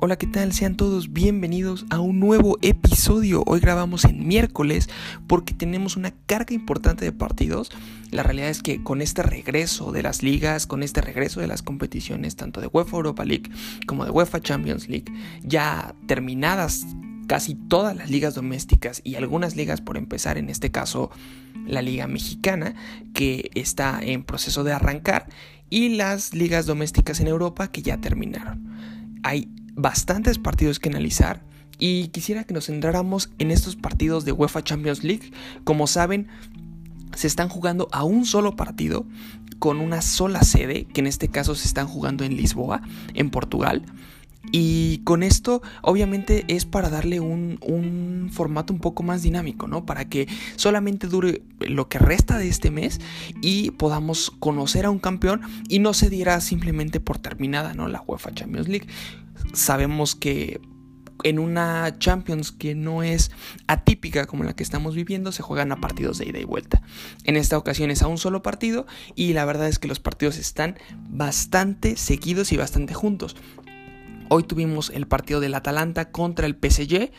Hola, ¿qué tal? Sean todos bienvenidos a un nuevo episodio. Hoy grabamos en miércoles porque tenemos una carga importante de partidos. La realidad es que con este regreso de las ligas, con este regreso de las competiciones, tanto de UEFA Europa League como de UEFA Champions League, ya terminadas casi todas las ligas domésticas y algunas ligas por empezar, en este caso la Liga Mexicana, que está en proceso de arrancar, y las ligas domésticas en Europa que ya terminaron. Hay bastantes partidos que analizar y quisiera que nos centráramos en estos partidos de UEFA Champions League. Como saben, se están jugando a un solo partido con una sola sede, que en este caso se están jugando en Lisboa, en Portugal. Y con esto, obviamente, es para darle un, un, formato un poco más dinámico, ¿no? Para que solamente dure lo que resta de este mes y podamos conocer a un campeón y no se diera simplemente por terminada, ¿no? La UEFA Champions League sabemos que en una Champions que no es atípica como la que estamos viviendo, se juegan a partidos de ida y vuelta. En esta ocasión es a un solo partido y la verdad es que los partidos están bastante seguidos y bastante juntos. Hoy tuvimos el partido del Atalanta contra el PSG.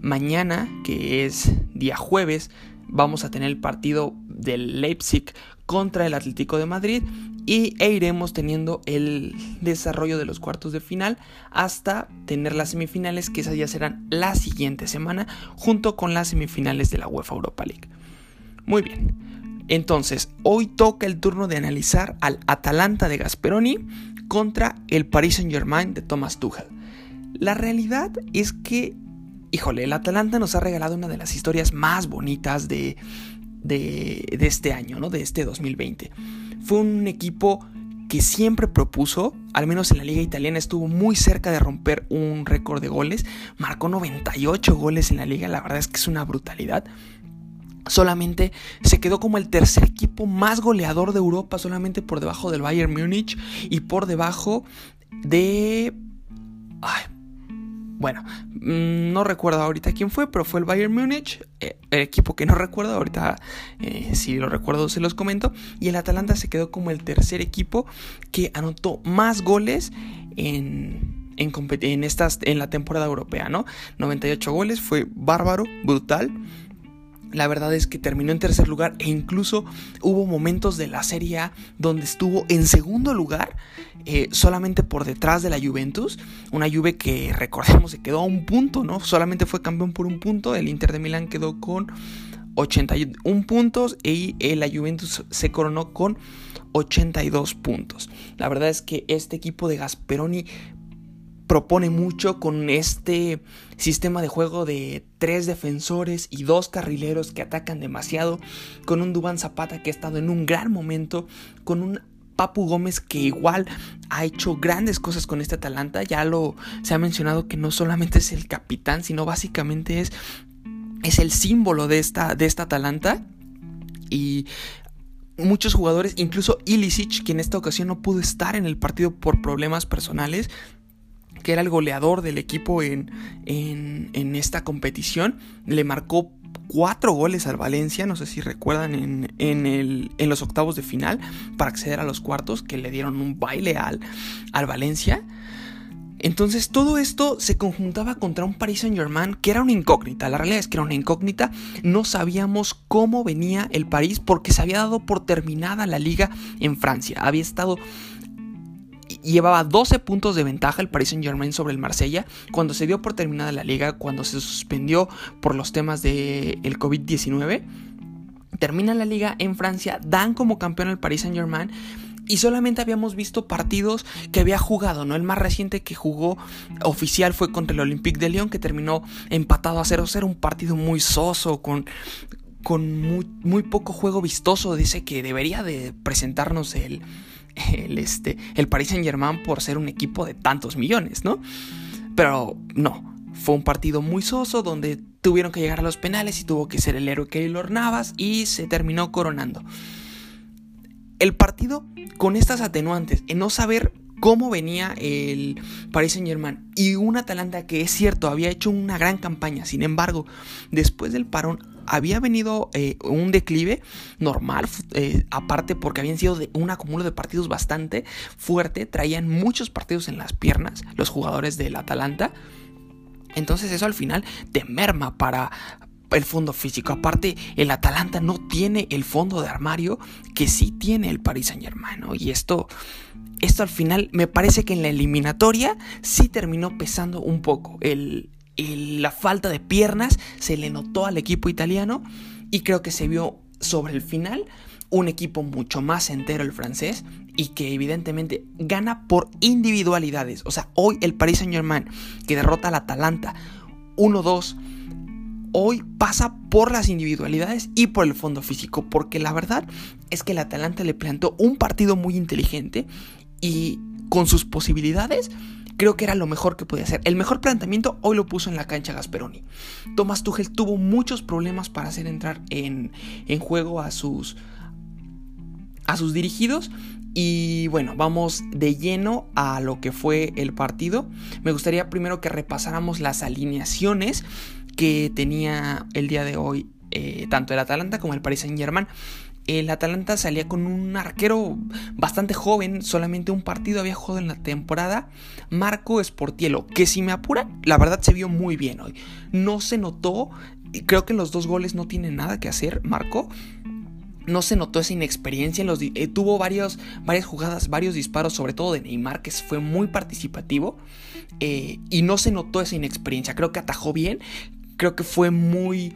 Mañana, que es día jueves, vamos a tener el partido del Leipzig contra el Atlético de Madrid y e iremos teniendo el desarrollo de los cuartos de final hasta tener las semifinales que esas ya serán la siguiente semana junto con las semifinales de la UEFA Europa League. Muy bien. Entonces, hoy toca el turno de analizar al Atalanta de Gasperoni contra el Paris Saint-Germain de Thomas Tuchel. La realidad es que, híjole, el Atalanta nos ha regalado una de las historias más bonitas de, de, de este año, ¿no? De este 2020 fue un equipo que siempre propuso, al menos en la liga italiana estuvo muy cerca de romper un récord de goles, marcó 98 goles en la liga, la verdad es que es una brutalidad. Solamente se quedó como el tercer equipo más goleador de Europa, solamente por debajo del Bayern Múnich y por debajo de... Ay, bueno, mm, no recuerdo ahorita quién fue, pero fue el Bayern Múnich, eh, el equipo que no recuerdo, ahorita eh, si lo recuerdo se los comento, y el Atalanta se quedó como el tercer equipo que anotó más goles en, en, en, estas, en la temporada europea, ¿no? 98 goles, fue bárbaro, brutal. La verdad es que terminó en tercer lugar e incluso hubo momentos de la Serie A donde estuvo en segundo lugar, eh, solamente por detrás de la Juventus. Una Juve que recordemos se quedó a un punto, ¿no? Solamente fue campeón por un punto. El Inter de Milán quedó con 81 puntos y eh, la Juventus se coronó con 82 puntos. La verdad es que este equipo de Gasperoni propone mucho con este sistema de juego de tres defensores y dos carrileros que atacan demasiado, con un Dubán Zapata que ha estado en un gran momento, con un Papu Gómez que igual ha hecho grandes cosas con este Atalanta, ya lo se ha mencionado que no solamente es el capitán, sino básicamente es es el símbolo de esta de esta Atalanta. Y muchos jugadores, incluso Ilicic, que en esta ocasión no pudo estar en el partido por problemas personales, que era el goleador del equipo en, en, esta competición, le marcó cuatro goles al Valencia, no sé si recuerdan, en, en, el, en, los octavos de final para acceder a los cuartos, que le dieron un baile al, al Valencia. Entonces todo esto se conjuntaba contra un Paris Saint Germain que era una incógnita. La realidad es que era una incógnita. No sabíamos cómo venía el París porque se había dado por terminada la liga en Francia. Había estado llevaba 12 puntos de ventaja el Paris Saint Germain sobre el Marsella cuando se dio por terminada la liga, cuando se suspendió por los temas del el COVID-19. Termina la liga en Francia, dan como campeón al Paris Saint Germain y solamente habíamos visto partidos que había jugado, ¿no? El más reciente que jugó oficial fue contra el Olympique de Lyon, que terminó empatado a 0-0, un partido muy soso, con, con muy, muy, poco juego vistoso. Dice que debería de presentarnos el, el, este, el Paris Saint Germain por ser un equipo de tantos millones, ¿no? Pero no, fue un partido muy soso donde tuvieron que llegar a los penales y tuvo que ser el héroe Keylor Navas y se terminó coronando. El partido con estas atenuantes, en no saber cómo venía el Paris Saint Germain y un Atalanta que es cierto había hecho una gran campaña, sin embargo, después del parón había venido eh, un declive normal, eh, aparte porque habían sido un acumulo de partidos bastante fuerte, traían muchos partidos en las piernas los jugadores del Atalanta. Entonces eso al final te merma para, el fondo físico. Aparte, el Atalanta no tiene el fondo de armario que sí tiene el Paris Saint Germain. Y esto, esto al final me parece que en la eliminatoria sí terminó pesando un poco. La falta de piernas se le notó al equipo italiano y creo que se vio sobre el final un equipo mucho más entero el francés y que evidentemente gana por individualidades. O sea, hoy el Paris Saint Germain que derrota al Atalanta 1-2 hoy pasa por las individualidades y por el fondo físico, porque la verdad es que el Atalanta le plantó un partido muy inteligente y con sus posibilidades creo que era lo mejor que podía hacer. El mejor planteamiento hoy lo puso en la cancha Gasperoni. Thomas Tuchel tuvo muchos problemas para hacer entrar en, en juego a sus a sus dirigidos y bueno, vamos de lleno a lo que fue el partido. Me gustaría primero que repasáramos las alineaciones que tenía el día de hoy eh, tanto el Atalanta como el Paris Saint Germain. El Atalanta salía con un arquero bastante joven, solamente un partido había jugado en la temporada, Marco Sportielo, que si me apura, la verdad se vio muy bien hoy. No se notó, creo que los dos goles no tienen nada que hacer, Marco. No se notó esa inexperiencia, en los, eh, tuvo varias jugadas, varios disparos, sobre todo de Neymar, que fue muy participativo, eh, y no se notó esa inexperiencia. Creo que atajó bien, creo que fue muy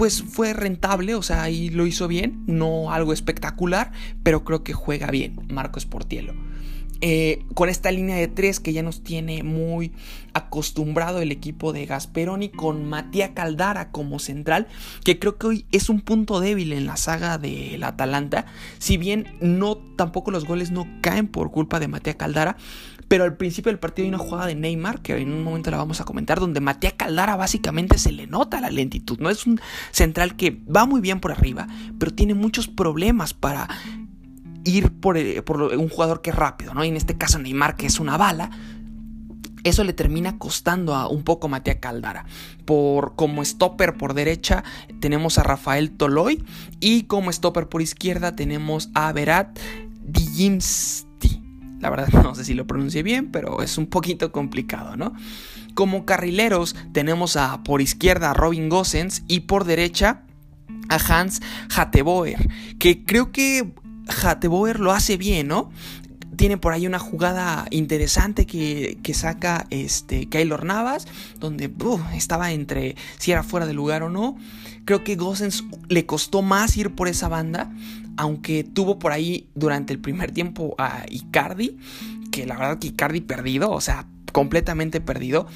pues fue rentable, o sea, ahí lo hizo bien, no algo espectacular, pero creo que juega bien Marcos Portielo. Eh, con esta línea de tres que ya nos tiene muy acostumbrado el equipo de Gasperoni, con Matías Caldara como central, que creo que hoy es un punto débil en la saga del Atalanta. Si bien no tampoco los goles no caen por culpa de Matías Caldara, pero al principio del partido hay una jugada de Neymar, que en un momento la vamos a comentar, donde Matías Caldara básicamente se le nota la lentitud. No es un central que va muy bien por arriba, pero tiene muchos problemas para ir por, eh, un jugador que es rápido, ¿no? Y en este caso Neymar, que es una bala, eso le termina costando a un poco Matías Caldara. Por, como stopper por derecha tenemos a Rafael Toloy y como stopper por izquierda tenemos a Berat Dijimsti. La verdad no sé si lo pronuncié bien, pero es un poquito complicado, ¿no? Como carrileros tenemos a por izquierda a Robin Gosens y por derecha a Hans Hatteboer, que creo que Hatteboer lo hace bien, ¿no? Tiene por ahí una jugada interesante que, saca este Keylor Navas, donde estaba entre si era fuera de lugar o no. Creo que Gossens le costó más ir por esa banda, aunque tuvo por ahí durante el primer tiempo a Icardi, que la verdad que Icardi perdido, o sea, completamente perdido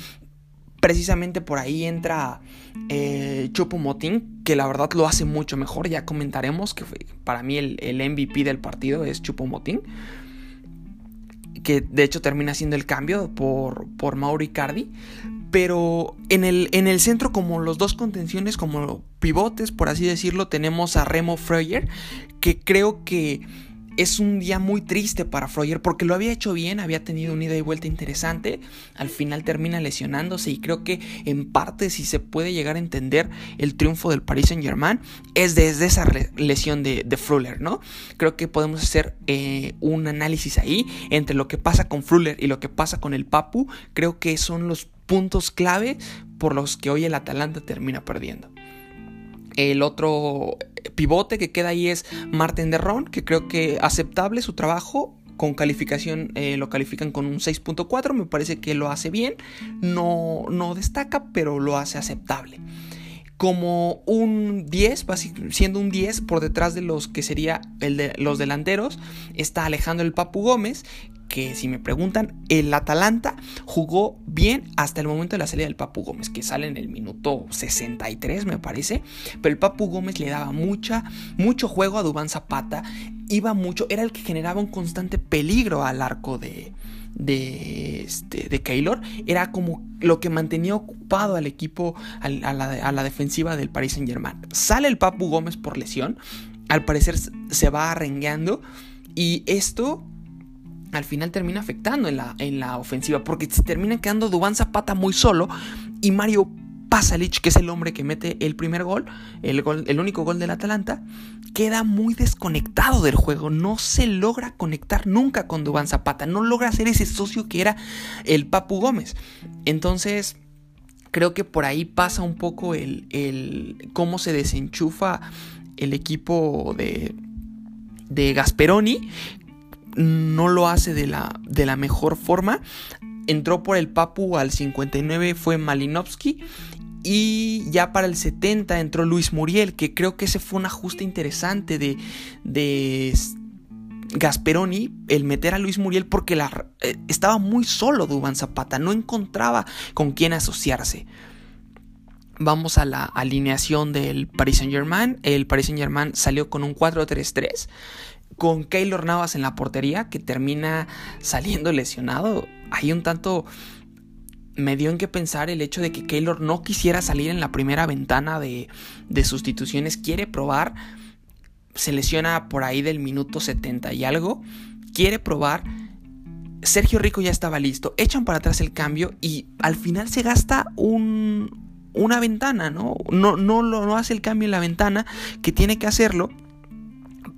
precisamente por ahí entra eh, Motín, que la verdad lo hace mucho mejor. Ya comentaremos que para mí el, MVP del partido es Chupo Motín. Que de hecho termina siendo el cambio por, por Mauri Cardi. Pero en el, en el centro, como los dos contenciones, como pivotes, por así decirlo, tenemos a Remo Freuer. Que creo que es un día muy triste para Freuer porque lo había hecho bien, había tenido una ida y vuelta interesante, al final termina lesionándose y creo que en parte si se puede llegar a entender el triunfo del Paris Saint Germain es desde esa lesión de, de ¿no? Creo que podemos hacer eh, un análisis ahí entre lo que pasa con Freuler y lo que pasa con el Papu, creo que son los puntos clave por los que hoy el Atalanta termina perdiendo. El otro pivote que queda ahí es Martin Derron, que creo que aceptable su trabajo. Con calificación eh, lo califican con un 6.4, me parece que lo hace bien, no, no destaca, pero lo hace aceptable como un 10, siendo un 10 por detrás de los que sería el de los delanteros, está Alejandro el Papu Gómez, que si me preguntan, el Atalanta jugó bien hasta el momento de la salida del Papu Gómez, que sale en el minuto 63 me parece, pero el Papu Gómez le daba mucha, mucho juego a Dubán Zapata, iba mucho, era el que generaba un constante peligro al arco de, de, este, de Keylor era como lo que mantenía ocupado al equipo, a la, a la defensiva del Paris Saint Germain. Sale el Papu Gómez por lesión, al parecer se va arrengueando y esto al final termina afectando en la, en la ofensiva porque se termina quedando Dubán Zapata muy solo y Mario Pasalic, que es el hombre que mete el primer gol, el, gol, el único gol del Atalanta, queda muy desconectado del juego. No se logra conectar nunca con Dubán Zapata. No logra ser ese socio que era el Papu Gómez. Entonces, creo que por ahí pasa un poco el, el cómo se desenchufa el equipo de, de Gasperoni. No lo hace de la, de la mejor forma entró por el Papu al 59 fue Malinovsky y ya para el 70 entró Luis Muriel, que creo que ese fue un ajuste interesante de, de Gasperoni, el meter a Luis Muriel porque la, eh, estaba muy solo Dubán Zapata, no encontraba con quién asociarse. Vamos a la alineación del Paris Saint Germain. El Paris Saint Germain salió con un 4-3-3 con Keylor Navas en la portería que termina saliendo lesionado. Hay un tanto me dio en qué pensar el hecho de que Keylor no quisiera salir en la primera ventana de, sustituciones, quiere probar, se lesiona por ahí del minuto 70 y algo, quiere probar, Sergio Rico ya estaba listo, echan para atrás el cambio y al final se gasta un, una ventana, ¿no? No, no, no hace el cambio en la ventana que tiene que hacerlo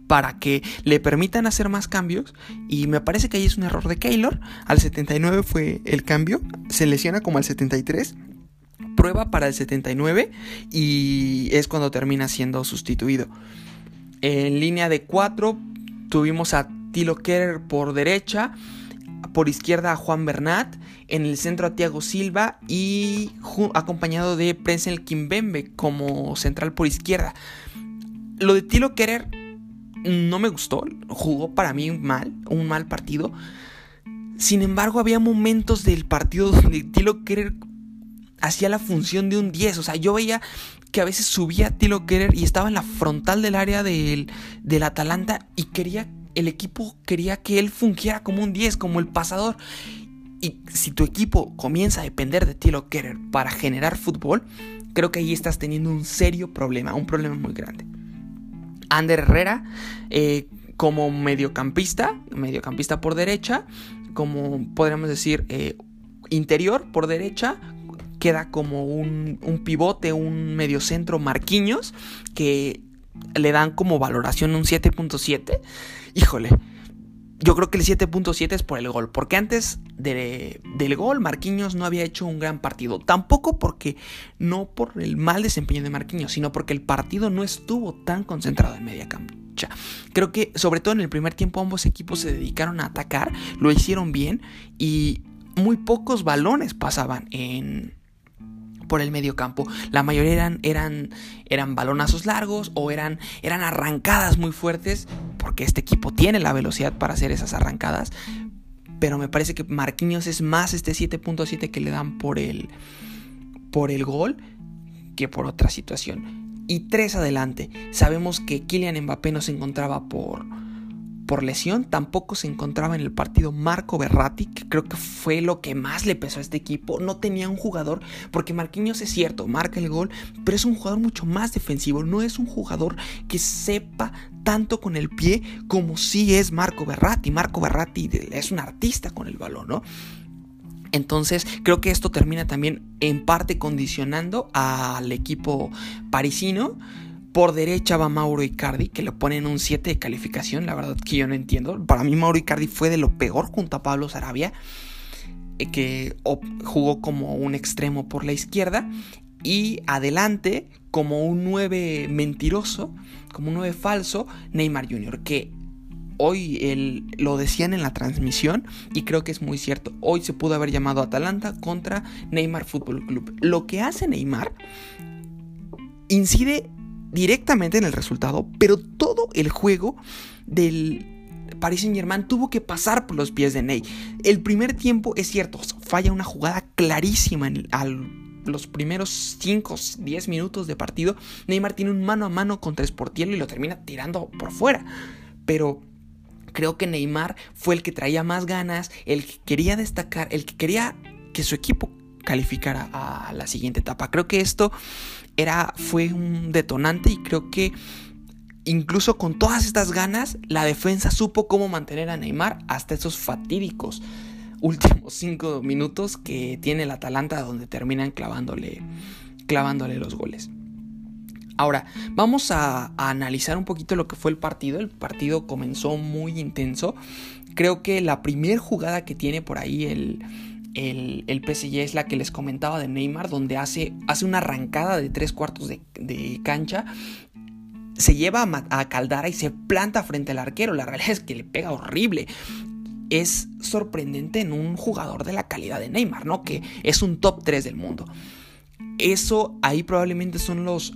para que le permitan hacer más cambios y me parece que ahí es un error de Keylor. Al 79 fue el cambio, se lesiona como al 73, prueba para el 79 y es cuando termina siendo sustituido. En línea de 4 tuvimos a Tilo Kerer por derecha, por izquierda a Juan Bernat, en el centro a Thiago Silva y acompañado de Prenzel Kimbembe como central por izquierda. Lo de Tilo Kerer no me gustó, jugó para mí mal, un mal partido. Sin embargo, había momentos del partido donde Tilo Kerer hacía la función de un 10. O sea, yo veía que a veces subía Tilo Kerer y estaba en la frontal del área del, del Atalanta y quería, el equipo quería que él fungiera como un 10, como el pasador. Y si tu equipo comienza a depender de Tilo Kerer para generar fútbol, creo que ahí estás teniendo un serio problema, un problema muy grande. Ander Herrera eh, como mediocampista, mediocampista por derecha, como podríamos decir eh, interior por derecha, queda como un, un pivote, un mediocentro Marquiños, que le dan como valoración un 7.7. Híjole, yo creo que el 7.7 es por el gol, porque antes del gol Marquinhos no había hecho un gran partido. Tampoco porque no por el mal desempeño de Marquinhos, sino porque el partido no estuvo tan concentrado en media cancha. Creo que sobre todo en el primer tiempo ambos equipos se dedicaron a atacar, lo hicieron bien y muy pocos balones pasaban en, por el medio campo. La mayoría eran, eran, eran balonazos largos o eran, eran arrancadas muy fuertes, porque este equipo tiene la velocidad para hacer esas arrancadas. Pero me parece que Marquinhos es más este 7.7 que le dan por el, por el gol que por otra situación. Y tres adelante. Sabemos que Kylian Mbappé no se encontraba por, por lesión. Tampoco se encontraba en el partido Marco Berratti, que creo que fue lo que más le pesó a este equipo. No tenía un jugador, porque Marquinhos es cierto, marca el gol, pero es un jugador mucho más defensivo. No es un jugador que sepa tanto con el pie como sí es Marco Berratti. Marco Berratti es un artista con el balón, ¿no? Entonces creo que esto termina también en parte condicionando al equipo parisino por derecha va Mauro Icardi, que le ponen un 7 de calificación. La verdad que yo no entiendo. Para mí Mauro Icardi fue de lo peor junto a Pablo Sarabia, eh, que jugó como un extremo por la izquierda. Y adelante, como un 9 mentiroso, como un 9 falso, Neymar Jr., que hoy lo decían en la transmisión y creo que es muy cierto. Hoy se pudo haber llamado Atalanta contra Neymar Fútbol Club. Lo que hace Neymar incide directamente en el resultado, pero todo el juego del Paris Saint Germain tuvo que pasar por los pies de Ney. El primer tiempo es cierto, falla una jugada clarísima en los primeros 5 10 minutos de partido. Neymar tiene un mano a mano contra Sportiello y lo termina tirando por fuera. Pero creo que Neymar fue el que traía más ganas, el que quería destacar, el que quería que su equipo calificara a la siguiente etapa. Creo que esto era, fue un detonante y creo que incluso con todas estas ganas, la defensa supo cómo mantener a Neymar hasta esos fatídicos últimos cinco minutos que tiene el Atalanta donde terminan clavándole clavándole los goles. Ahora, vamos a, analizar un poquito lo que fue el partido. El partido comenzó muy intenso. Creo que la primera jugada que tiene por ahí el, el, el, PSG es la que les comentaba de Neymar, donde hace, hace una arrancada de tres cuartos de, de cancha. Se lleva a, a, Caldara y se planta frente al arquero. La realidad es que le pega horrible. Es sorprendente en un jugador de la calidad de Neymar, ¿no? Que es un top 3 del mundo. Eso ahí probablemente son los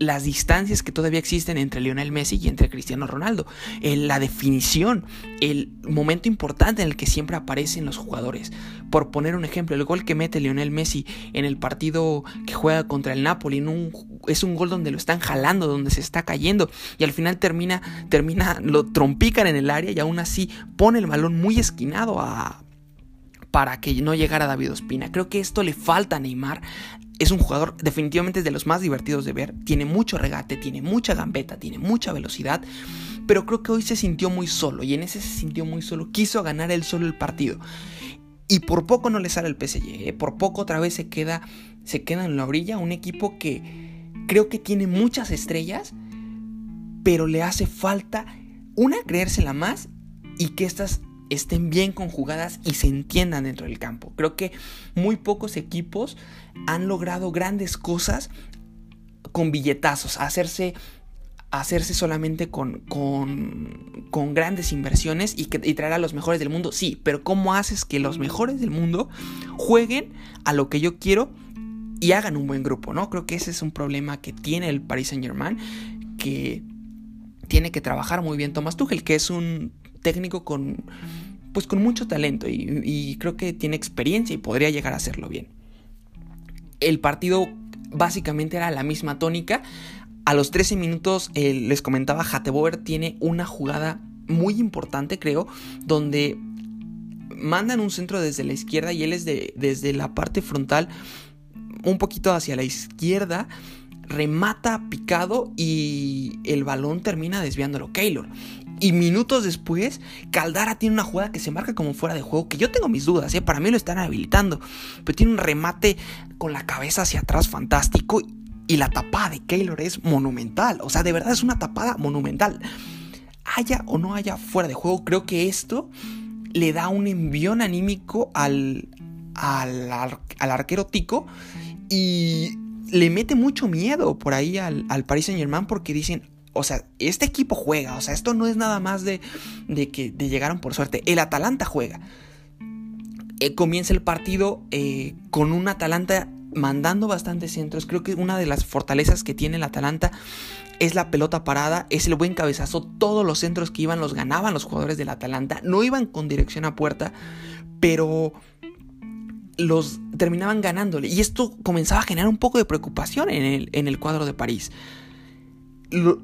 las distancias que todavía existen entre Lionel Messi y entre Cristiano Ronaldo, la definición, el momento importante en el que siempre aparecen los jugadores. Por poner un ejemplo, el gol que mete Lionel Messi en el partido que juega contra el Napoli es un gol donde lo están jalando, donde se está cayendo y al final termina, termina, lo trompican en el área y aún así pone el balón muy esquinado a, para que no llegara David Ospina. Creo que esto le falta a Neymar es un jugador definitivamente de los más divertidos de ver. Tiene mucho regate, tiene mucha gambeta, tiene mucha velocidad. Pero creo que hoy se sintió muy solo. Y en ese se sintió muy solo. Quiso ganar él solo el partido. Y por poco no le sale el PSG. ¿eh? Por poco otra vez se queda, se queda en la orilla. Un equipo que creo que tiene muchas estrellas. Pero le hace falta una creérsela más. Y que estas estén bien conjugadas y se entiendan dentro del campo. Creo que muy pocos equipos han logrado grandes cosas con billetazos, hacerse, hacerse solamente con, con, grandes inversiones y, que, traer a los mejores del mundo. Sí, pero ¿cómo haces que los mejores del mundo jueguen a lo que yo quiero y hagan un buen grupo? ¿no? Creo que ese es un problema que tiene el Paris Saint Germain, que tiene que trabajar muy bien Thomas Tuchel, que es un técnico con, pues con mucho talento y, creo que tiene experiencia y podría llegar a hacerlo bien. El partido básicamente era la misma tónica. A los 13 minutos eh, les comentaba, Hateboer tiene una jugada muy importante, creo, donde mandan un centro desde la izquierda y él es de, desde la parte frontal, un poquito hacia la izquierda, remata picado y el balón termina desviándolo Keylor. Y minutos después, Caldara tiene una jugada que se marca como fuera de juego, que yo tengo mis dudas, ¿eh? para mí lo están habilitando, pero tiene un remate con la cabeza hacia atrás fantástico y la tapada de Keylor es monumental, o sea, de verdad es una tapada monumental. Haya o no haya fuera de juego, creo que esto le da un envión anímico al, al, al arquero Tico y le mete mucho miedo por ahí al, al Paris Saint Germain porque dicen, o sea, este equipo juega, o sea, esto no es nada más de, de que llegaron por suerte, el Atalanta juega. Eh, comienza el partido eh, con un Atalanta mandando bastantes centros. Creo que una de las fortalezas que tiene el Atalanta es la pelota parada, es el buen cabezazo. Todos los centros que iban los ganaban los jugadores del Atalanta. No iban con dirección a puerta, pero los terminaban ganándole. Y esto comenzaba a generar un poco de preocupación en el, en el cuadro de París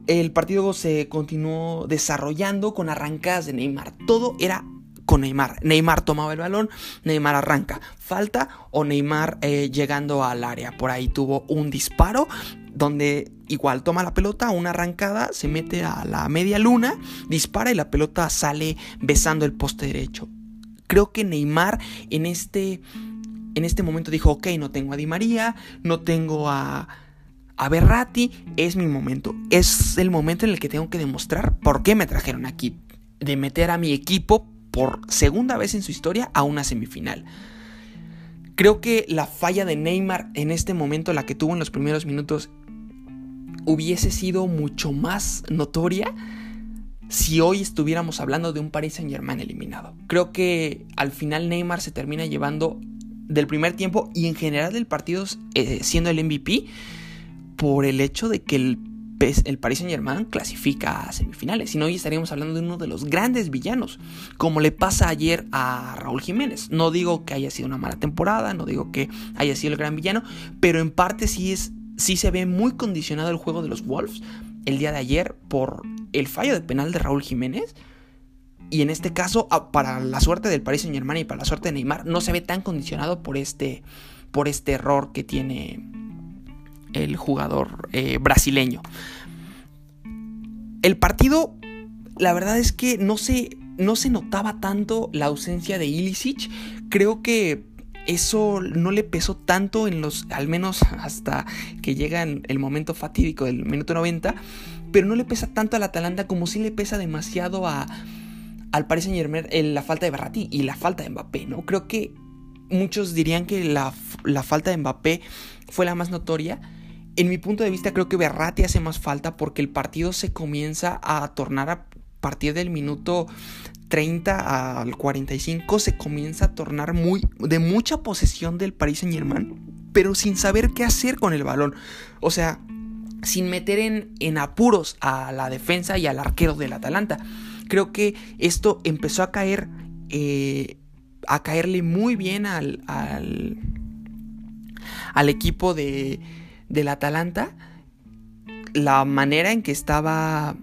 el partido se continuó desarrollando con arrancadas de Neymar. Todo era con Neymar. Neymar tomaba el balón, Neymar arranca. Falta o Neymar eh, llegando al área. Por ahí tuvo un disparo donde igual toma la pelota, una arrancada, se mete a la media luna, dispara y la pelota sale besando el poste derecho. Creo que Neymar en este, en este momento dijo, ok, no tengo a Di María, no tengo a a Berrati es mi momento. Es el momento en el que tengo que demostrar por qué me trajeron aquí. De meter a mi equipo por segunda vez en su historia a una semifinal. Creo que la falla de Neymar en este momento, la que tuvo en los primeros minutos, hubiese sido mucho más notoria si hoy estuviéramos hablando de un Paris Saint Germain eliminado. Creo que al final Neymar se termina llevando del primer tiempo y en general del partido eh, siendo el MVP por el hecho de que el, el Paris Saint Germain clasifica a semifinales. Si no, hoy estaríamos hablando de uno de los grandes villanos, como le pasa ayer a Raúl Jiménez. No digo que haya sido una mala temporada, no digo que haya sido el gran villano, pero en parte sí, es, sí se ve muy condicionado el juego de los Wolves el día de ayer por el fallo de penal de Raúl Jiménez. Y en este caso, para la suerte del Paris Saint Germain y para la suerte de Neymar, no se ve tan condicionado por este, por este error que tiene el jugador eh, brasileño. El partido, la verdad es que no se, no se notaba tanto la ausencia de Ilicic. Creo que eso no le pesó tanto en los, al menos hasta que llega el momento fatídico del minuto 90, pero no le pesa tanto al Atalanta como sí le pesa demasiado a, al Paris Saint Germain la falta de Berratti y la falta de Mbappé, ¿no? Creo que muchos dirían que la, la falta de Mbappé fue la más notoria. En mi punto de vista creo que Berratti hace más falta porque el partido se comienza a tornar a partir del minuto 30 al 45 se comienza a tornar muy de mucha posesión del Paris Saint Germain, pero sin saber qué hacer con el balón. O sea, sin meter en, en apuros a la defensa y al arquero del Atalanta. Creo que esto empezó a caer, eh, a caerle muy bien al, al, al equipo de, del Atalanta. La manera en que estaba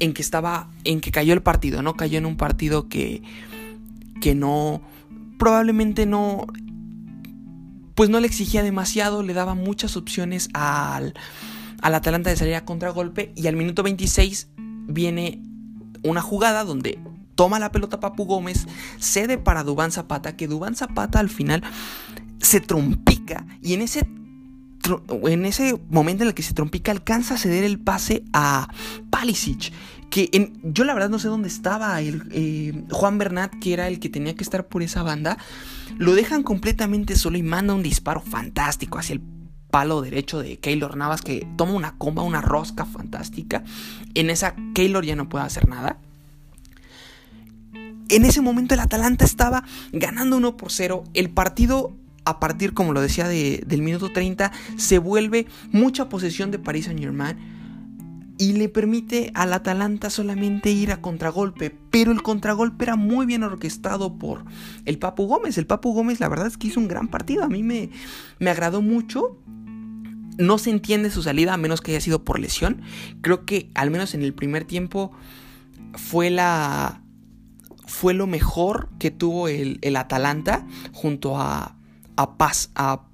en que estaba, en que cayó el partido, ¿no? Cayó en un partido que, que no, probablemente no, pues no le exigía demasiado, le daba muchas opciones al, al Atalanta de salir a contragolpe y al minuto 26 viene una jugada donde toma la pelota Papu Gómez, cede para Dubán Zapata, que Dubán Zapata al final se trompica y en ese en ese momento en el que se trompica alcanza a ceder el pase a Palisic. Que yo la verdad no sé dónde estaba el, eh, Juan Bernat, que era el que tenía que estar por esa banda. Lo dejan completamente solo y manda un disparo fantástico hacia el palo derecho de Keylor Navas, que toma una comba, una rosca fantástica. En esa Keylor ya no puede hacer nada. En ese momento el Atalanta estaba ganando 1 por 0. El partido a partir, como lo decía, del minuto 30, se vuelve mucha posesión de Paris Saint Germain y le permite al Atalanta solamente ir a contragolpe, pero el contragolpe era muy bien orquestado por el Papu Gómez. El Papu Gómez la verdad es que hizo un gran partido, a mí me, me agradó mucho. No se entiende su salida a menos que haya sido por lesión. Creo que al menos en el primer tiempo fue la fue lo mejor que tuvo el, el Atalanta junto a a Paz, a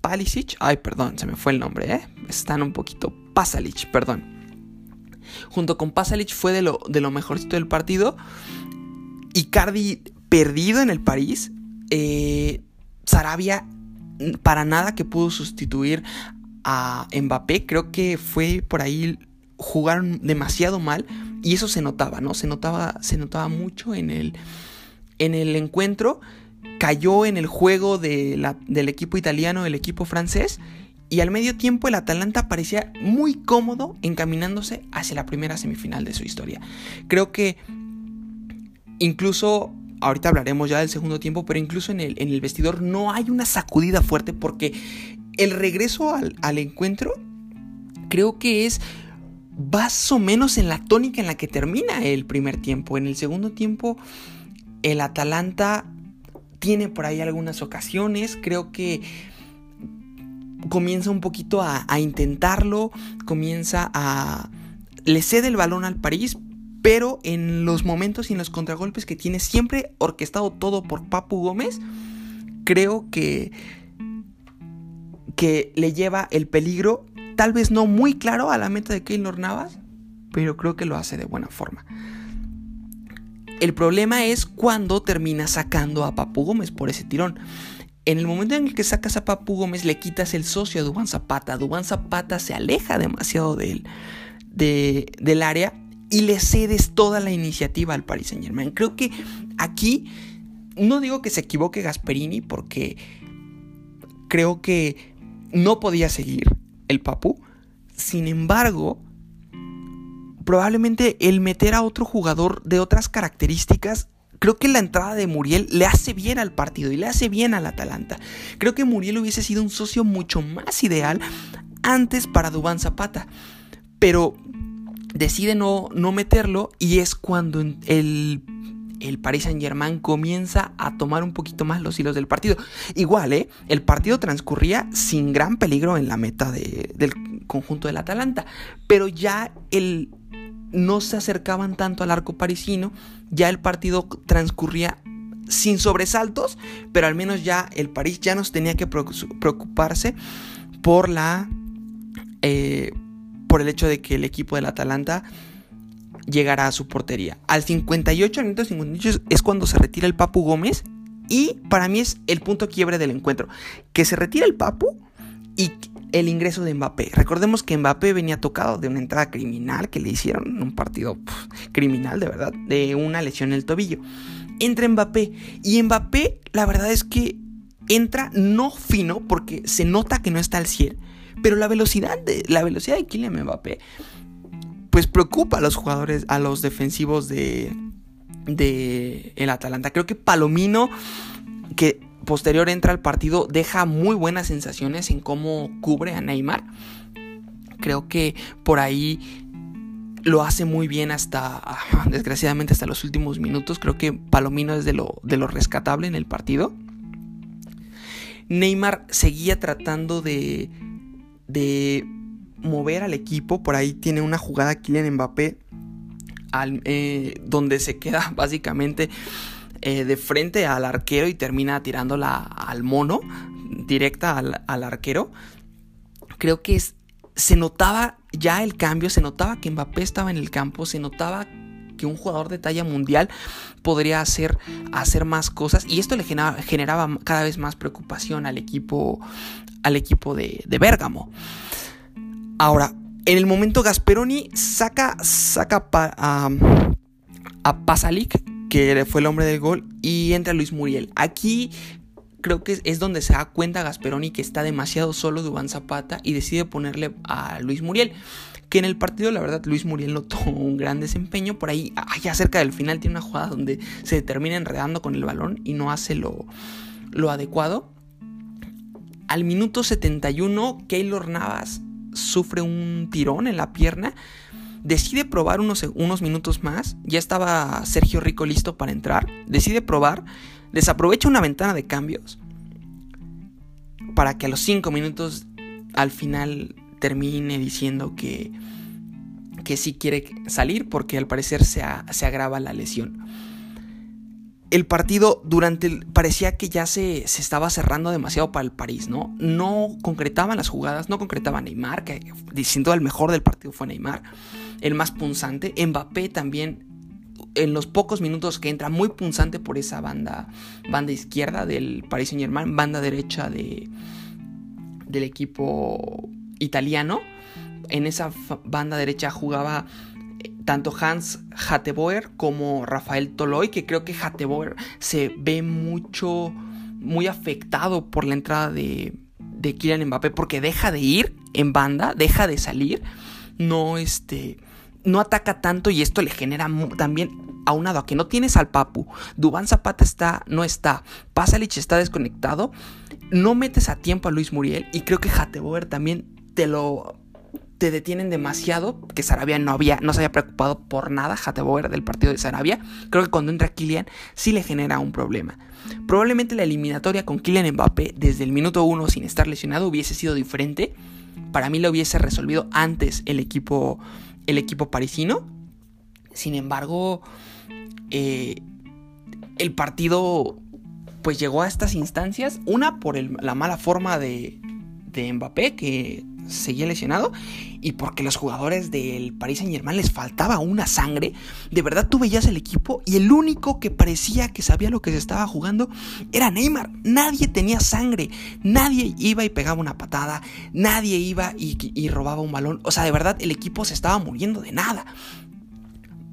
Palisic, ay perdón, se me fue el nombre, ¿eh? están un poquito, Pasalic, perdón. Junto con Pasalic fue de lo, de lo mejorcito del partido. Icardi perdido en el París. Eh, Sarabia para nada que pudo sustituir a Mbappé. Creo que fue por ahí jugaron demasiado mal y eso se notaba, ¿no? Se notaba, se notaba mucho en el, en el encuentro cayó en el juego del equipo italiano, el equipo francés, y al medio tiempo el Atalanta parecía muy cómodo encaminándose hacia la primera semifinal de su historia. Creo que incluso, ahorita hablaremos ya del segundo tiempo, pero incluso en el, en el vestidor no hay una sacudida fuerte porque el regreso al, al encuentro creo que es más o menos en la tónica en la que termina el primer tiempo. En el segundo tiempo el Atalanta tiene por ahí algunas ocasiones, creo que comienza un poquito a, intentarlo, comienza a... le cede el balón al París, pero en los momentos y en los contragolpes que tiene siempre orquestado todo por Papu Gómez, creo que que le lleva el peligro, tal vez no muy claro a la meta de Keylor Navas, pero creo que lo hace de buena forma. El problema es cuando termina sacando a Papu Gómez por ese tirón. En el momento en el que sacas a Papu Gómez le quitas el socio a Dubán Zapata. Dubán Zapata se aleja demasiado de del área y le cedes toda la iniciativa al Paris Saint Germain. Creo que aquí no digo que se equivoque Gasperini porque creo que no podía seguir el Papu. Sin embargo, probablemente el meter a otro jugador de otras características Creo que la entrada de Muriel le hace bien al partido y le hace bien al Atalanta. Creo que Muriel hubiese sido un socio mucho más ideal antes para Dubán Zapata. Pero decide no, no meterlo y es cuando el, el Paris Saint Germain comienza a tomar un poquito más los hilos del partido. Igual, ¿eh? El partido transcurría sin gran peligro en la meta del conjunto del Atalanta. Pero ya el, no se acercaban tanto al arco parisino, ya el partido transcurría sin sobresaltos, pero al menos ya el París ya nos tenía que preocuparse por la eh, por el hecho de que el equipo del Atalanta llegara a su portería. Al 58 minutos 58 es cuando se retira el Papu Gómez Y para mí es el punto quiebre del encuentro. Que se retira el Papu y el ingreso de Mbappé. Recordemos que Mbappé venía tocado de una entrada criminal que le hicieron en un partido criminal, de verdad, de una lesión en el tobillo. Entra Mbappé y Mbappé, la verdad es que entra no fino porque se nota que no está al 100, pero la velocidad de la velocidad de Kylian Mbappé pues preocupa a los jugadores, a los defensivos de de el Atalanta. Creo que Palomino que posterior entra al partido deja muy buenas sensaciones en cómo cubre a Neymar. Creo que por ahí lo hace muy bien hasta, desgraciadamente, hasta los últimos minutos. Creo que Palomino es de lo, de lo rescatable en el partido. Neymar seguía tratando de, de mover al equipo. Por ahí tiene una jugada Kylian Mbappé eh, donde se queda básicamente eh, de frente al arquero y termina tirándola al mono, directa al, arquero. Creo que se notaba ya el cambio, se notaba que Mbappé estaba en el campo, se notaba que un jugador de talla mundial podría hacer, hacer más cosas y esto le generaba, cada vez más preocupación al equipo, al equipo de, de Bérgamo. Ahora, en el momento Gasperoni saca, saca a, a Pasalic que fue el hombre del gol, y entra Luis Muriel. Aquí creo que es donde se da cuenta Gasperoni que está demasiado solo Dubán Zapata y decide ponerle a Luis Muriel. Que en el partido, la verdad, Luis Muriel no tuvo un gran desempeño. Por ahí, allá cerca del final, tiene una jugada donde se termina enredando con el balón y no hace lo, lo adecuado. Al minuto 71, Keylor Navas sufre un tirón en la pierna decide probar unos, unos minutos más, ya estaba Sergio Rico listo para entrar, decide probar, desaprovecha una ventana de cambios para que a los 5 minutos al final termine diciendo que, que sí quiere salir porque al parecer se, se agrava la lesión. El partido durante el, parecía que ya se, se, estaba cerrando demasiado para el París, ¿no? No concretaban las jugadas, no concretaba Neymar, que diciendo el mejor del partido fue Neymar el más punzante. Mbappé también en los pocos minutos que entra muy punzante por esa banda banda izquierda del Paris Saint-Germain, banda derecha de del equipo italiano. En esa banda derecha jugaba eh, tanto Hans Hatteboer como Rafael Toloy, que creo que Hatteboer se ve mucho muy afectado por la entrada de de Kylian Mbappé porque deja de ir en banda, deja de salir, no este no ataca tanto y esto le genera también aunado a que no tienes al Papu, Dubán Zapata está, no está, Pasalic está desconectado, no metes a tiempo a Luis Muriel y creo que Hateboer también te lo te detienen demasiado, que Sarabia no había, no se había preocupado por nada, Hateboer del partido de Sarabia. Creo que cuando entra Kylian sí le genera un problema. Probablemente la eliminatoria con Kylian Mbappé desde el minuto uno sin estar lesionado hubiese sido diferente. Para mí lo hubiese resolvido antes el equipo el equipo parisino. Sin embargo, eh, el partido pues llegó a estas instancias. Una por la mala forma de, de Mbappé, que seguía lesionado y porque los jugadores del Paris Saint Germain les faltaba una sangre. De verdad tú veías el equipo y el único que parecía que sabía lo que se estaba jugando era Neymar. Nadie tenía sangre, nadie iba y pegaba una patada, nadie iba y, y robaba un balón. O sea, de verdad el equipo se estaba muriendo de nada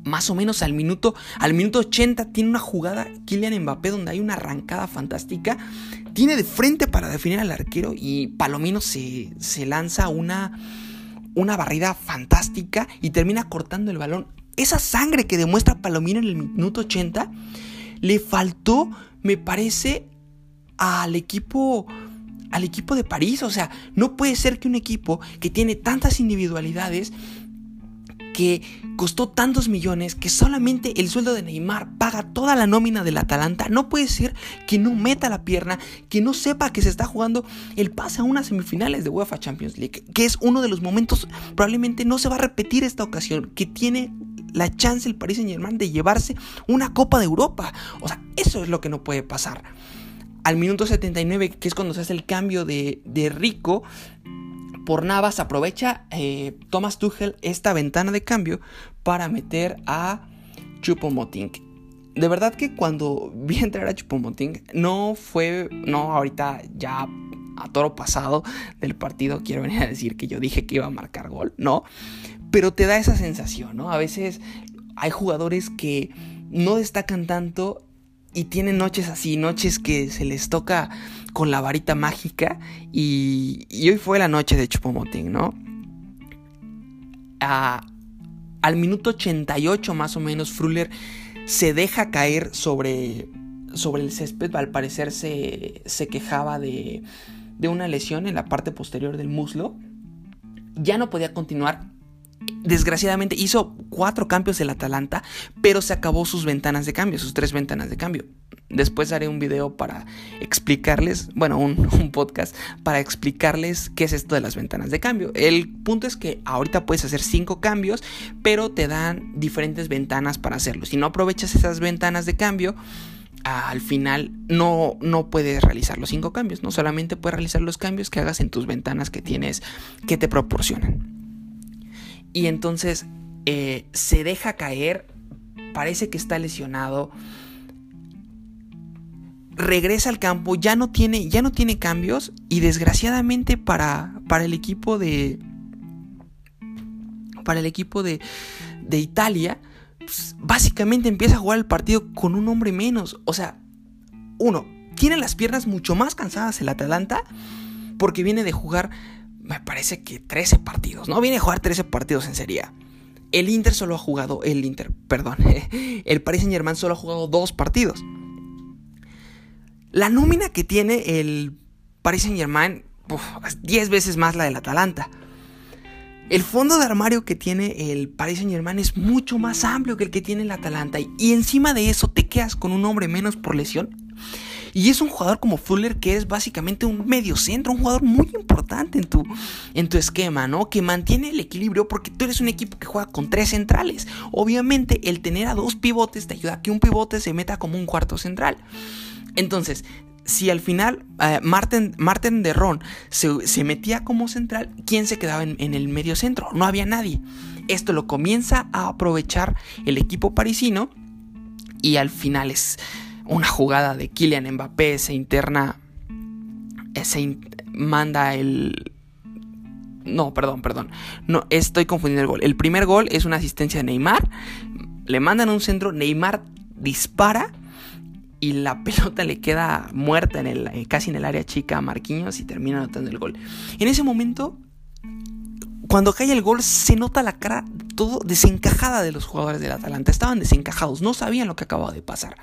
más o menos al minuto, al minuto 80 tiene una jugada Kylian Mbappé donde hay una arrancada fantástica tiene de frente para definir al arquero y Palomino se, se lanza una, una barrida fantástica y termina cortando el balón. Esa sangre que demuestra Palomino en el minuto 80 le faltó, me parece, al equipo al equipo de París, o sea, no puede ser que un equipo que tiene tantas individualidades que costó tantos millones que solamente el sueldo de Neymar paga toda la nómina del Atalanta, no puede ser que no meta la pierna, que no sepa que se está jugando el pase a unas semifinales de UEFA Champions League, que es uno de los momentos, probablemente no se va a repetir esta ocasión, que tiene la chance el Paris Saint Germain de llevarse una Copa de Europa. O sea, eso es lo que no puede pasar. Al minuto 79, que es cuando se hace el cambio de, de Rico, por Navas aprovecha eh, Thomas Tuchel esta ventana de cambio para meter a Chupomoting. de verdad que cuando vi entrar a Chupomoting, no fue, no ahorita ya a toro pasado del partido quiero venir a decir que yo dije que iba a marcar gol, no, pero te da esa sensación, ¿no? A veces hay jugadores que no destacan tanto y tienen noches así, noches que se les toca con la varita mágica y, hoy fue la noche de Chupomoting, ¿no? al minuto 88 más o menos, Fruller se deja caer sobre, sobre el césped, al parecer se, se quejaba de, de una lesión en la parte posterior del muslo, ya no podía continuar desgraciadamente hizo cuatro cambios el Atalanta, pero se acabó sus ventanas de cambio, sus tres ventanas de cambio. Después haré un video para explicarles, bueno, un, podcast para explicarles qué es esto de las ventanas de cambio. El punto es que ahorita puedes hacer cinco cambios, pero te dan diferentes ventanas para hacerlo. Si no aprovechas esas ventanas de cambio, al final no, no puedes realizar los cinco cambios, no solamente puedes realizar los cambios que hagas en tus ventanas que tienes que te proporcionan. Y entonces eh, se deja caer, parece que está lesionado, regresa al campo, ya no tiene, ya no tiene cambios y desgraciadamente para, para el equipo de... Para el equipo de, de Italia, pues, básicamente empieza a jugar el partido con un hombre menos. O sea, uno, tiene las piernas mucho más cansadas el Atalanta porque viene de jugar me parece que 13 partidos, ¿no? Viene a jugar 13 partidos en Serie El Inter solo ha jugado, el Inter, perdón, el Paris Saint Germain solo ha jugado dos partidos. La nómina que tiene el Paris Saint Germain, 10 veces más la del Atalanta. El fondo de armario que tiene el Paris Saint Germain es mucho más amplio que el que tiene el Atalanta. Y encima de eso te quedas con un hombre menos por lesión. Y es un jugador como Fuller que es básicamente un medio centro, un jugador muy importante en tu, en tu esquema, ¿no? Que mantiene el equilibrio porque tú eres un equipo que juega con tres centrales. Obviamente el tener a dos pivotes te ayuda a que un pivote se meta como un cuarto central. Entonces, si al final eh, Martin, de Ron se, metía como central, ¿quién se quedaba en, en, el medio centro? No había nadie. Esto lo comienza a aprovechar el equipo parisino y al final es una jugada de Kylian Mbappé se interna, eh, se manda el... No, perdón, perdón. No, estoy confundiendo el gol. El primer gol es una asistencia de Neymar. Le mandan un centro, Neymar dispara y la pelota le queda muerta en el, eh, casi en el área chica a Marquinhos y termina anotando el gol. En ese momento, cuando cae el gol, se nota la cara todo desencajada de los jugadores del Atalanta. Estaban desencajados, no sabían lo que acababa de pasar.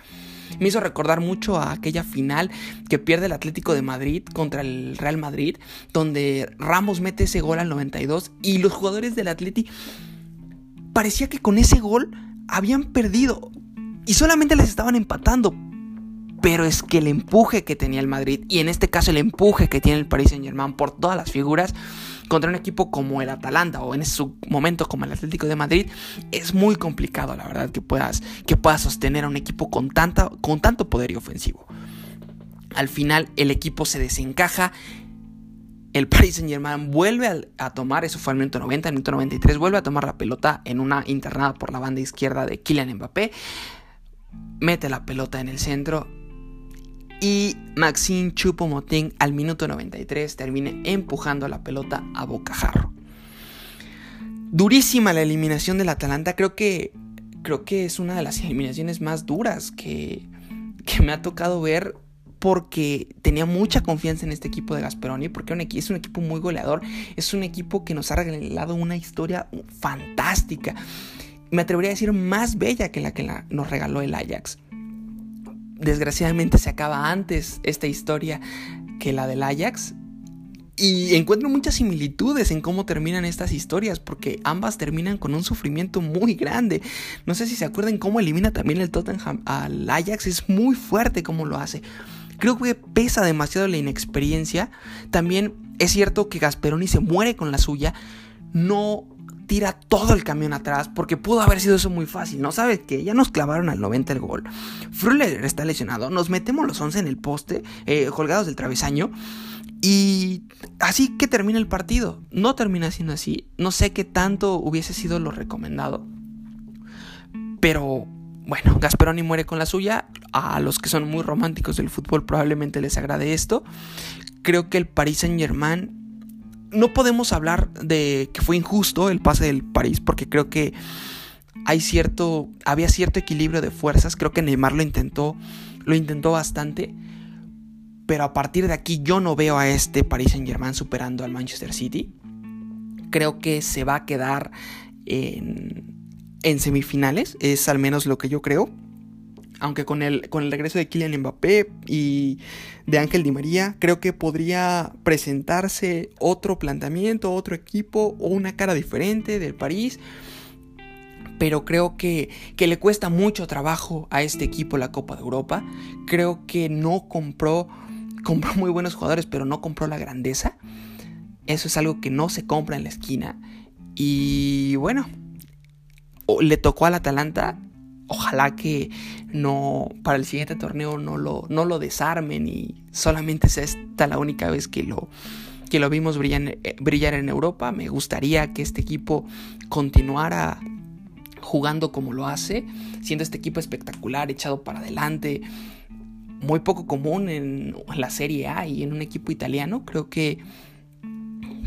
Me hizo recordar mucho a aquella final que pierde el Atlético de Madrid contra el Real Madrid, donde Ramos mete ese gol al 92 y los jugadores del Atlético parecía que con ese gol habían perdido y solamente les estaban empatando. Pero es que el empuje que tenía el Madrid, y en este caso el empuje que tiene el Paris Saint Germain por todas las figuras, contra un equipo como el Atalanta o en su momento como el Atlético de Madrid, es muy complicado, la verdad, que puedas, que puedas sostener a un equipo con, tanta, con tanto poder y ofensivo. Al final el equipo se desencaja. El Paris Saint Germain vuelve a, tomar, eso fue al minuto 90, al minuto 93, vuelve a tomar la pelota en una internada por la banda izquierda de Kylian Mbappé. Mete la pelota en el centro y Maxime Choupo-Moting al minuto 93 termina empujando la pelota a bocajarro. Durísima la eliminación del Atalanta, creo que creo que es una de las eliminaciones más duras que me ha tocado ver porque tenía mucha confianza en este equipo de Gasperoni, porque es un equipo muy goleador, es un equipo que nos ha regalado una historia fantástica, me atrevería a decir más bella que la que nos regaló el Ajax desgraciadamente se acaba antes esta historia que la del Ajax. Y encuentro muchas similitudes en cómo terminan estas historias, porque ambas terminan con un sufrimiento muy grande. No sé si se acuerdan cómo elimina también el Tottenham al Ajax, es muy fuerte cómo lo hace. Creo que pesa demasiado la inexperiencia. También es cierto que Gasperoni se muere con la suya. No tira todo el camión atrás porque pudo haber sido eso muy fácil, ¿no? ¿Sabes que Ya nos clavaron al 90 el gol. Früller está lesionado, nos metemos los 11 en el poste, eh, colgados del travesaño. Y así que termina el partido. No termina siendo así. No sé qué tanto hubiese sido lo recomendado. Pero bueno, Gasperoni muere con la suya. A los que son muy románticos del fútbol probablemente les agrade esto. Creo que el Paris Saint Germain no podemos hablar de que fue injusto el pase del París porque creo que hay cierto había cierto equilibrio de fuerzas, creo que Neymar lo intentó lo intentó bastante, pero a partir de aquí yo no veo a este Paris Saint-Germain superando al Manchester City. Creo que se va a quedar en, en semifinales, es al menos lo que yo creo aunque con el, con el regreso de Kylian Mbappé y de Ángel Di María, creo que podría presentarse otro planteamiento, otro equipo o una cara diferente del París. Pero creo que, que le cuesta mucho trabajo a este equipo la Copa de Europa. Creo que no compró, compró muy buenos jugadores, pero no compró la grandeza. Eso es algo que no se compra en la esquina. Y bueno, le tocó al Atalanta ojalá que no para el siguiente torneo no lo, no lo desarmen y solamente sea esta la única vez que lo, que lo vimos brillar, eh, brillar en Europa. Me gustaría que este equipo continuara jugando como lo hace, siendo este equipo espectacular, echado para adelante, muy poco común en la Serie A y en un equipo italiano. Creo que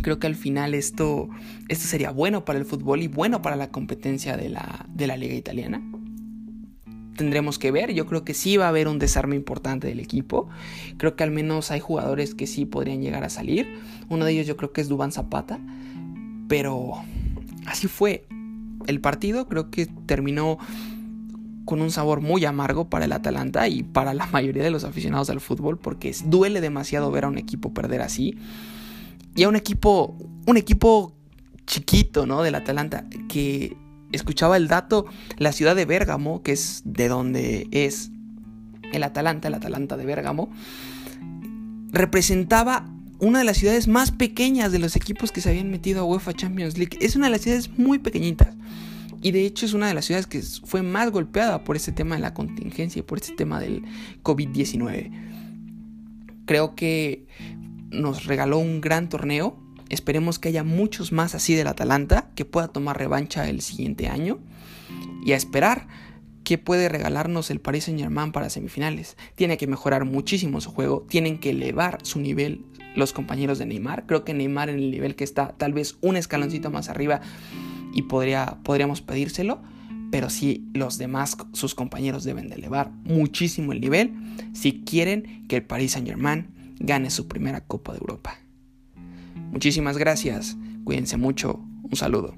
creo que al final esto, esto sería bueno para el fútbol y bueno para la competencia de la, de la liga italiana tendremos que ver. Yo creo que sí va a haber un desarme importante del equipo. Creo que al menos hay jugadores que sí podrían llegar a salir. Uno de ellos yo creo que es Dubán Zapata. Pero así fue. El partido creo que terminó con un sabor muy amargo para el Atalanta y para la mayoría de los aficionados al fútbol porque duele demasiado ver a un equipo perder así. Y a un equipo, un equipo chiquito, ¿no? Del Atalanta que escuchaba el dato, la ciudad de Bérgamo, que es de donde es el Atalanta, el Atalanta de Bérgamo, representaba una de las ciudades más pequeñas de los equipos que se habían metido a UEFA Champions League. Es una de las ciudades muy pequeñitas. Y de hecho es una de las ciudades que fue más golpeada por este tema de la contingencia y por este tema del COVID-19. Creo que nos regaló un gran torneo Esperemos que haya muchos más así del Atalanta, que pueda tomar revancha el siguiente año. Y a esperar qué puede regalarnos el Paris Saint Germain para semifinales. Tiene que mejorar muchísimo su juego, tienen que elevar su nivel los compañeros de Neymar. Creo que Neymar en el nivel que está, tal vez un escaloncito más arriba y podría, podríamos pedírselo. Pero sí, los demás, sus compañeros deben de elevar muchísimo el nivel si quieren que el Paris Saint Germain gane su primera Copa de Europa. Muchísimas gracias, cuídense mucho, un saludo.